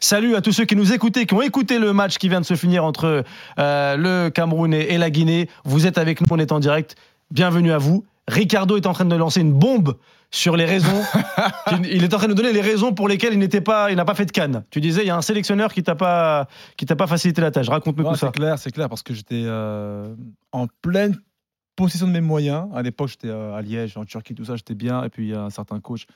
Salut à tous ceux qui nous écoutaient, qui ont écouté le match qui vient de se finir entre euh, le Cameroun et, et la Guinée. Vous êtes avec nous, on est en direct. Bienvenue à vous. Ricardo est en train de lancer une bombe sur les raisons. il est en train de nous donner les raisons pour lesquelles il n'était pas, il n'a pas fait de canne. Tu disais, il y a un sélectionneur qui t'a pas, qui t'a pas facilité la tâche. Raconte-nous Ouais, tout ça. c'est clair, c'est clair, parce que j'étais euh, en pleine possession de mes moyens. À l'époque, j'étais euh, à Liège, en Turquie, tout ça, j'étais bien. Et puis, il y a un certain coach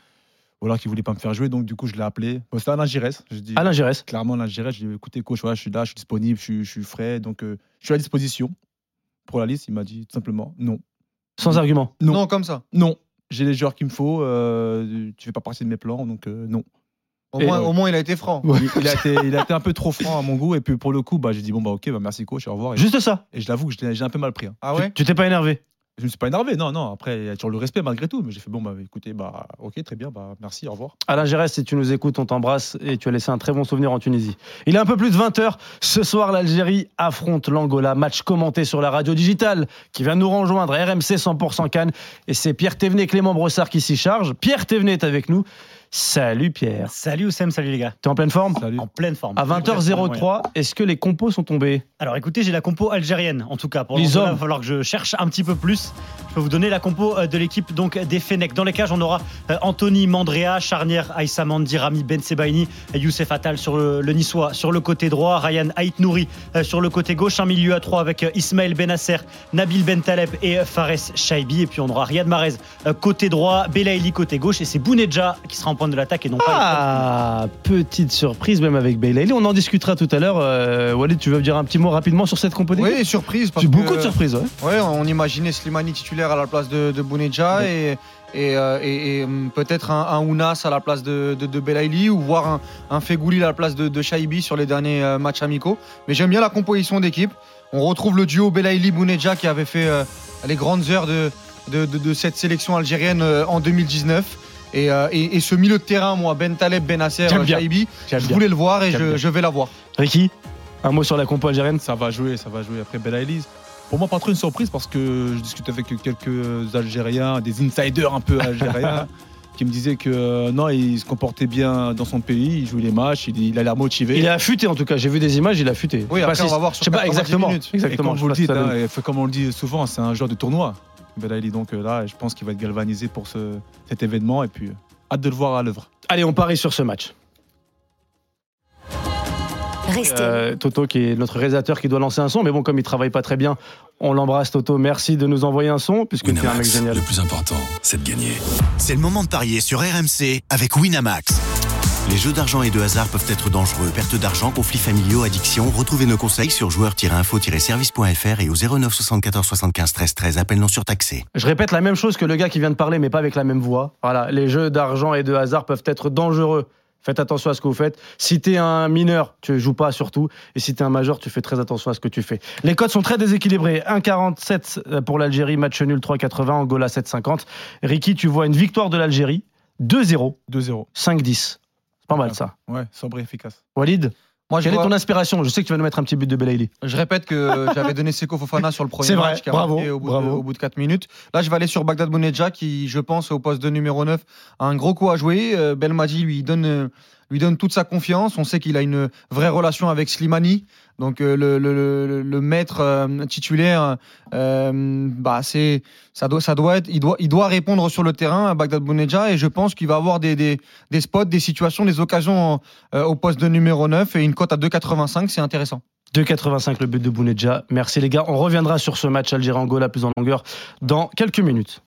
voilà, qui voulait pas me faire jouer, donc du coup, je l'ai appelé. Bon, C'était Alain Giresse. Je dis, Alain Gérès. clairement, Alain Giresse, je lui ai dit, écoutez, coach, voilà, je suis là, je suis disponible, je suis, je suis frais, donc euh, je suis à disposition pour la liste. Il m'a dit tout simplement non. Sans argument. Non. Non, comme ça. Non, j'ai les joueurs qu'il me faut, euh, tu fais pas partie de mes plans, donc euh, non. Au, moins, au moins, il a été franc. Il, il a été, il a été un peu trop franc à mon goût, et puis pour le coup, bah, j'ai dit, bon, bah ok, bah, merci coach, au revoir. Et, Juste ça. et je l'avoue que j'ai un peu mal pris. hein. Ah ouais? Tu t'es pas énervé. Je ne me suis pas énervé, non, non. Après, il y a toujours le respect malgré tout. Mais j'ai fait, bon, bah écoutez, bah ok, très bien, bah merci, au revoir. Alain Gérès, si tu nous écoutes, on t'embrasse et tu as laissé un très bon souvenir en Tunisie. Il est un peu plus de 20h. Ce soir, l'Algérie affronte l'Angola. Match commenté sur la radio digitale qui vient nous rejoindre. RMC 100% Cannes. Et c'est Pierre Thévenet et Clément Brossard qui s'y chargent. Pierre Thévenet est avec nous. Salut Pierre. Salut Oussem, salut les gars. T'es en pleine forme Salut. En pleine forme. À 20h03, est-ce que les compos sont tombés? Alors écoutez, j'ai la compo algérienne en tout cas. Pour Les hommes. Il va falloir que je cherche un petit peu plus. Je peux vous donner la compo euh, de l'équipe donc des Fenech. Dans les cages, on aura euh, Anthony Mandrea, charnière Aïssa Mandi, Rami Ben Sebaini, et Youssef Attal sur le, le niçois sur le côté droit, Ryan Haït Nouri euh, sur le côté gauche, un milieu à trois avec euh, Ismaël Benasser, Nabil Ben Taleb et euh, Fares Shaibi. Et puis on aura Riyad Mahrez euh, côté droit, Belaïli côté gauche et c'est Bounedja qui sera en de l'attaque et non pas. Ah, petite surprise même avec Belaïli. On en discutera tout à l'heure. Euh, Walid, tu veux dire un petit mot rapidement sur cette compo d'équipe Oui, surprise. Parce beaucoup de surprises. ouais. Ouais, on imaginait Slimani titulaire à la place de, de Bounedja et, et, euh, et- et, hum, peut-être un, un Ounas à la place de, de, de Belaïli ou voire un, un Fegouli à la place de, de Shaibi sur les derniers euh, matchs amicaux. Mais j'aime bien la composition d'équipe. On retrouve le duo Belaïli-Bounedja qui avait fait euh, les grandes heures de, de, de- de cette sélection algérienne euh, en 2019. Et, euh, et- et ce milieu de terrain, moi, Ben Taleb, Benasser. Shaibi, J'aime je bien. voulais le voir et je, je vais l'avoir. Ricky, un mot sur la compo algérienne Ça va jouer, ça va jouer. Après Bella Elise. Pour moi, pas trop une surprise parce que je discute avec quelques Algériens, des insiders un peu algériens, qui me disaient que euh, non, il se comportait bien dans son pays, il jouait les matchs, il, il a l'air motivé. Il est affûté en tout cas. J'ai vu des images, il est affûté. Oui, Je après, on va voir Je sur sais pas 90 exactement. Et Exactement. comme je vous le dites, hein, comme on le dit souvent, c'est un joueur de tournoi. Belaïli, donc euh, là, je pense qu'il va être galvanisé pour ce- cet événement et puis euh, hâte de le voir à l'œuvre. Allez, on parie sur ce match. Restez. Euh, Toto, qui est notre réalisateur, qui doit lancer un son, mais bon, comme il travaille pas très bien, on l'embrasse, Toto. Merci de nous envoyer un son, puisque tu es un mec génial. le plus important, c'est de gagner. C'est le moment de parier sur RMC avec Winamax. Les jeux d'argent et de hasard peuvent être dangereux. Perte d'argent, conflits familiaux, addiction. Retrouvez nos conseils sur joueurs-info-service.fr et au 09 74 75 13 13. Appel non surtaxé. Je répète la même chose que le gars qui vient de parler, mais pas avec la même voix. Voilà, les jeux d'argent et de hasard peuvent être dangereux. Faites attention à ce que vous faites. Si t'es un mineur, tu joues pas surtout. Et si t'es un majeur, tu fais très attention à ce que tu fais. Les codes sont très déséquilibrés. 1,47 pour l'Algérie, match nul 3,80, Angola 7,50. Ricky, tu vois une victoire de l'Algérie, 2-0, 2-0. 5-10. C'est pas mal ça. Ouais, sobre et efficace. Walid, Moi, quelle est ton inspiration? Je sais que tu vas nous mettre un petit but de Belaïli. Je répète que j'avais donné Seko Fofana sur le premier match qui a bravo, marqué au bout, bravo. De, au bout de 4 minutes. Là, je vais aller sur Bagdad Bounedja qui, je pense, au poste de numéro 9, a un gros coup à jouer. Euh, Belmadi lui donne, euh, lui donne toute sa confiance. On sait qu'il a une vraie relation avec Slimani. Donc, euh, le, maître euh, titulaire, euh, bah, c'est, ça, doit, ça doit être, il, doit, il doit répondre sur le terrain à Bagdad Bounedja. Et je pense qu'il va avoir des, des, des spots, des situations, des occasions au poste de numéro 9 et une cote à 2,85. C'est intéressant. 2,85 le but de Bounedja. Merci les gars. On reviendra sur ce match Algérie-Angola plus en longueur dans quelques minutes.